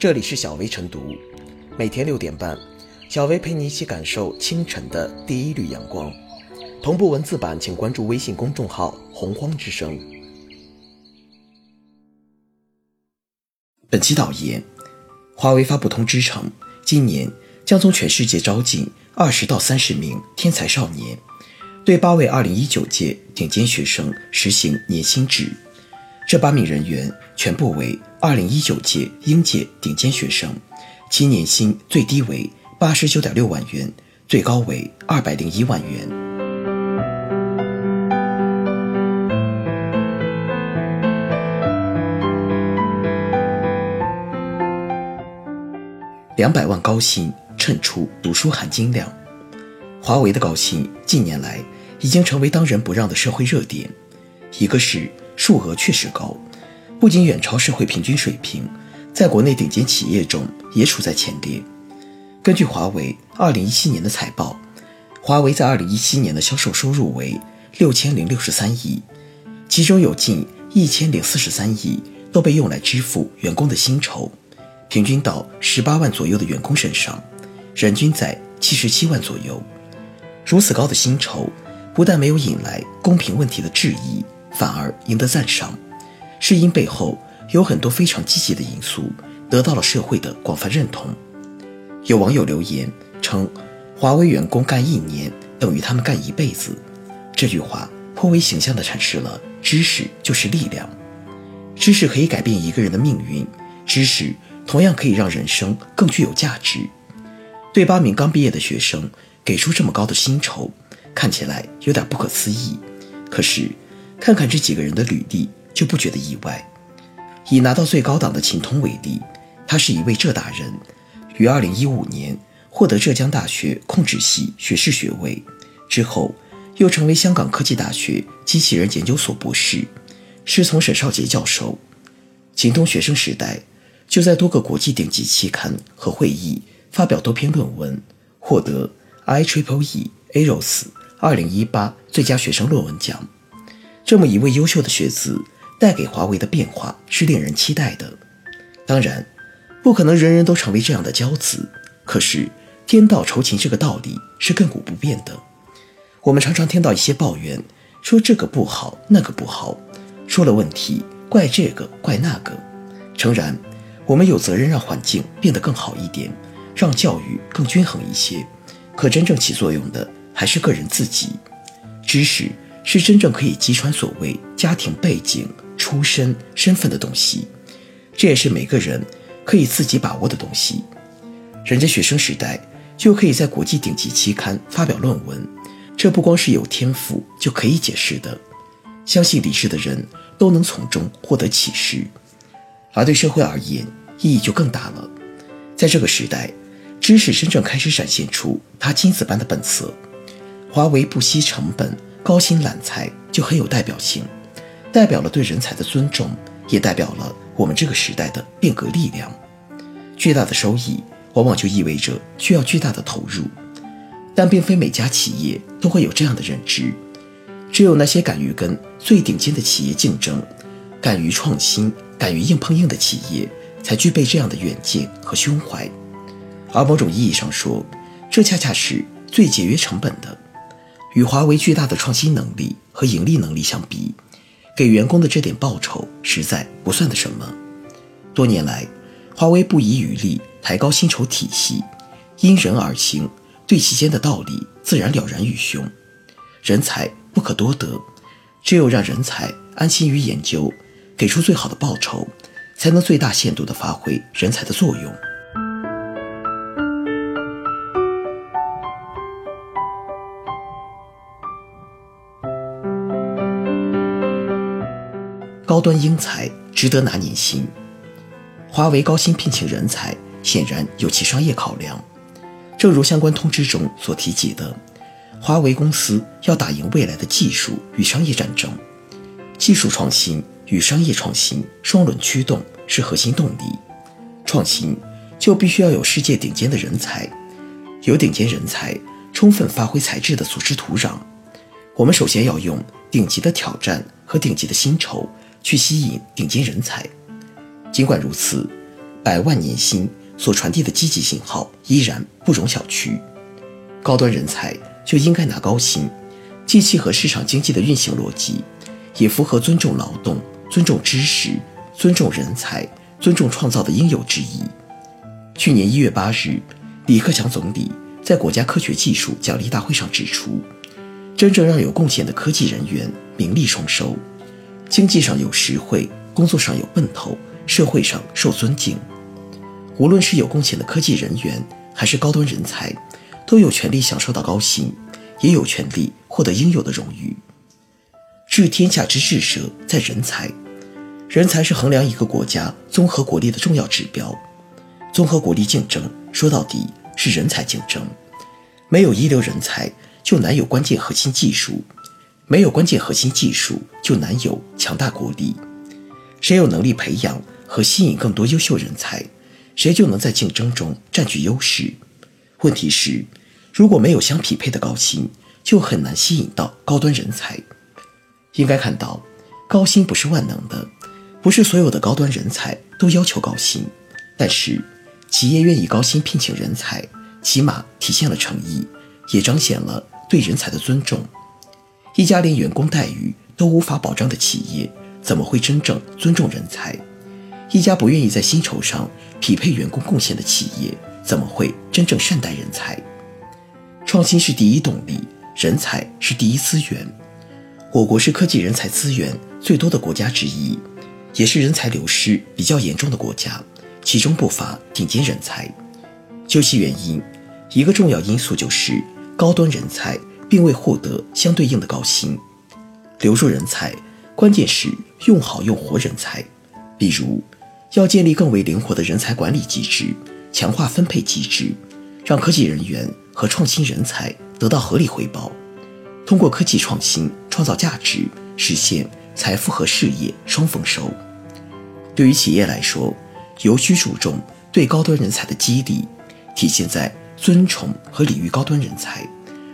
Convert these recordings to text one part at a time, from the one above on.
这里是小薇晨读，每天六点半，小薇陪你一起感受清晨的第一缕阳光。同步文字版，请关注微信公众号“洪荒之声”。本期导言：华为发布通知称，今年将从全世界招进二十到三十名天才少年，对八位二零一九届顶尖学生实行年薪制。这八名人员全部为二零一九届应届顶尖学生，其年薪最低为八十九点六万元，最高为二百零一万元。两百万高薪衬出读书含金量，华为的高薪近年来已经成为当仁不让的社会热点，一个是。数额确实高，不仅远超社会平均水平，在国内顶尖企业中也处在前列。根据华为2017年的财报，华为在2017年的销售收入为六千零六十三亿，其中有近一千零四十三亿都被用来支付员工的薪酬，平均到十八万左右的员工身上，人均在七十七万左右。如此高的薪酬，不但没有引来公平问题的质疑。反而赢得赞赏，是因背后有很多非常积极的因素，得到了社会的广泛认同。有网友留言称：“华为员工干一年等于他们干一辈子。”这句话颇为形象地阐释了知识就是力量，知识可以改变一个人的命运，知识同样可以让人生更具有价值。对八名刚毕业的学生给出这么高的薪酬，看起来有点不可思议，可是。看看这几个人的履历，就不觉得意外。以拿到最高档的秦通为例，他是一位浙大人，于2015年获得浙江大学控制系学士学位，之后又成为香港科技大学机器人研究所博士，师从沈少杰教授。秦通学生时代就在多个国际顶级期刊和会议发表多篇论文，获得 IEEE AROS 2018最佳学生论文奖。这么一位优秀的学子，带给华为的变化是令人期待的。当然，不可能人人都成为这样的骄子。可是，天道酬勤这个道理是亘古不变的。我们常常听到一些抱怨，说这个不好，那个不好，出了问题怪这个怪那个。诚然，我们有责任让环境变得更好一点，让教育更均衡一些。可真正起作用的还是个人自己，知识。是真正可以击穿所谓家庭背景、出身、身份的东西，这也是每个人可以自己把握的东西。人家学生时代就可以在国际顶级期刊发表论文，这不光是有天赋就可以解释的。相信理智的人都能从中获得启示，而对社会而言，意义就更大了。在这个时代，知识真正开始展现出它金子般的本色。华为不惜成本。高薪揽才就很有代表性，代表了对人才的尊重，也代表了我们这个时代的变革力量。巨大的收益往往就意味着需要巨大的投入，但并非每家企业都会有这样的认知。只有那些敢于跟最顶尖的企业竞争、敢于创新、敢于硬碰硬的企业，才具备这样的远见和胸怀。而某种意义上说，这恰恰是最节约成本的。与华为巨大的创新能力和盈利能力相比，给员工的这点报酬实在不算得什么。多年来，华为不遗余力抬高薪酬体系，因人而行，对其间的道理自然了然于胸。人才不可多得，只有让人才安心于研究，给出最好的报酬，才能最大限度地发挥人才的作用。高端英才值得拿年薪，华为高薪聘请人才，显然有其商业考量。正如相关通知中所提及的，华为公司要打赢未来的技术与商业战争，技术创新与商业创新双轮驱动是核心动力。创新就必须要有世界顶尖的人才，有顶尖人才充分发挥才智的组织土壤。我们首先要用顶级的挑战和顶级的薪酬。去吸引顶尖人才。尽管如此，百万年薪所传递的积极信号依然不容小觑。高端人才就应该拿高薪，既契合市场经济的运行逻辑，也符合尊重劳动、尊重知识、尊重人才、尊重创造的应有之义。去年一月八日，李克强总理在国家科学技术奖励大会上指出，真正让有贡献的科技人员名利双收，经济上有实惠，工作上有奔头，社会上受尊敬。无论是有贡献的科技人员，还是高端人才，都有权利享受到高薪，也有权利获得应有的荣誉。治天下之治者，在人才。人才是衡量一个国家综合国力的重要指标。综合国力竞争，说到底是人才竞争。没有一流人才，就难有关键核心技术；没有关键核心技术，就难有强大国力。谁有能力培养和吸引更多优秀人才，谁就能在竞争中占据优势。问题是，如果没有相匹配的高薪，就很难吸引到高端人才。应该看到，高薪不是万能的，不是所有的高端人才都要求高薪，但是。企业愿意高薪聘请人才，起码体现了诚意，也彰显了对人才的尊重。一家连员工待遇都无法保障的企业，怎么会真正尊重人才？一家不愿意在薪酬上匹配员工贡献的企业，怎么会真正善待人才？创新是第一动力，人才是第一资源。我国是科技人才资源最多的国家之一，也是人才流失比较严重的国家。其中不乏顶尖人才，究其原因，一个重要因素就是高端人才并未获得相对应的高薪。留住人才，关键是用好用活人才。比如，要建立更为灵活的人才管理机制，强化分配机制，让科技人员和创新人才得到合理回报，通过科技创新创造价值，实现财富和事业双丰收。对于企业来说，尤需注重对高端人才的激励，体现在尊崇和礼遇高端人才，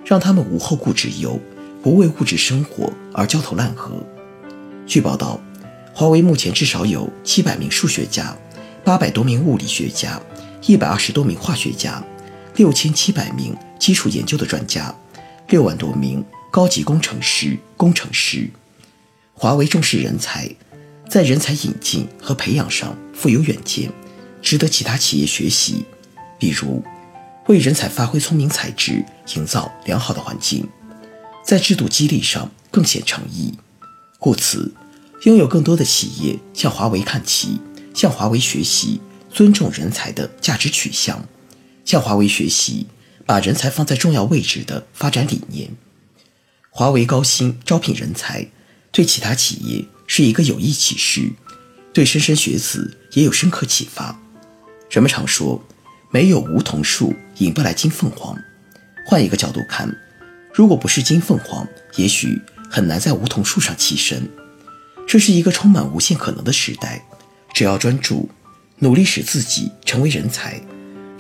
让他们无后顾之忧，不为物质生活而焦头烂额。据报道，华为目前至少有七百名数学家，八百多名物理学家，一百二十多名化学家，六千七百名基础研究的专家，六万多名高级工程师、工程师。华为重视人才。在人才引进和培养上富有远见，值得其他企业学习。比如，为人才发挥聪明才智营造良好的环境，在制度激励上更显诚意。故此，拥有更多的企业向华为看齐，向华为学习尊重人才的价值取向，向华为学习把人才放在重要位置的发展理念。华为高薪招聘人才，对其他企业。是一个有益启示，对莘莘学子也有深刻启发。人们常说，没有梧桐树引不来金凤凰。换一个角度看，如果不是金凤凰，也许很难在梧桐树上栖身。这是一个充满无限可能的时代，只要专注努力，使自己成为人才，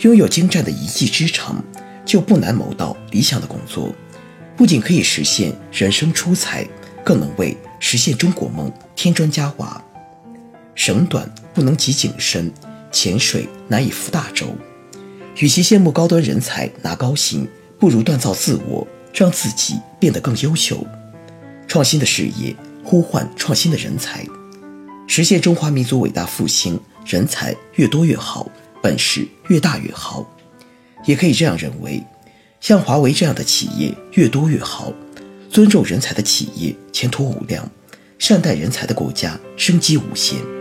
拥有精湛的一技之长，就不难谋到理想的工作。不仅可以实现人生出彩，更能为。实现中国梦，添砖加瓦。绳短不能及井深，浅水难以覆大舟。与其羡慕高端人才拿高薪，不如锻造自我，让自己变得更优秀。创新的事业呼唤创新的人才，实现中华民族伟大复兴，人才越多越好，本事越大越好。也可以这样认为，像华为这样的企业越多越好。尊重人才的企业前途无量，善待人才的国家生机无限。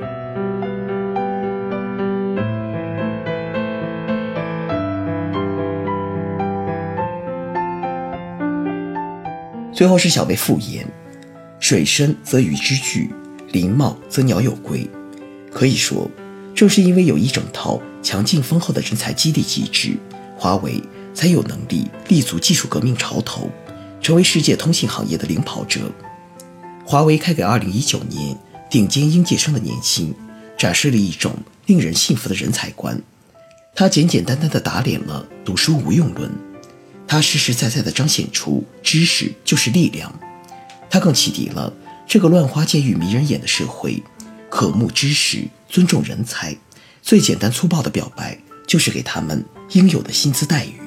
最后是小贝复言：水深则鱼之聚，林茂则鸟有归。可以说，正是因为有一整套强劲丰厚的人才激励机制，华为才有能力立足技术革命潮头。成为世界通信行业的领跑者，华为开给2019年顶尖应届生的年薪，展示了一种令人信服的人才观。它简简单单地打脸了“读书无用论”，它实实在在地彰显出知识就是力量。它更启迪了这个乱花渐欲迷人眼的社会：渴慕知识，尊重人才，最简单粗暴的表白就是给他们应有的薪资待遇。